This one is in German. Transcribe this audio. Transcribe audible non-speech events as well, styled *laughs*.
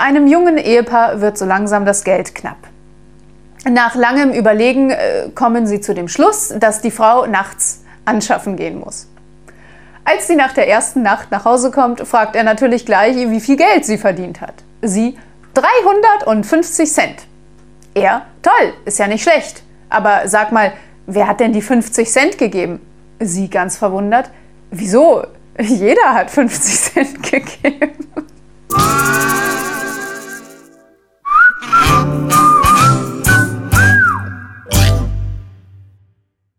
Bei einem jungen Ehepaar wird so langsam das Geld knapp. Nach langem Überlegen äh, kommen sie zu dem Schluss, dass die Frau nachts anschaffen gehen muss. Als sie nach der ersten Nacht nach Hause kommt, fragt er natürlich gleich, wie viel Geld sie verdient hat. Sie 350 Cent. Er, toll, ist ja nicht schlecht. Aber sag mal, wer hat denn die 50 Cent gegeben? Sie ganz verwundert, wieso? Jeder hat 50 Cent *laughs* gegeben.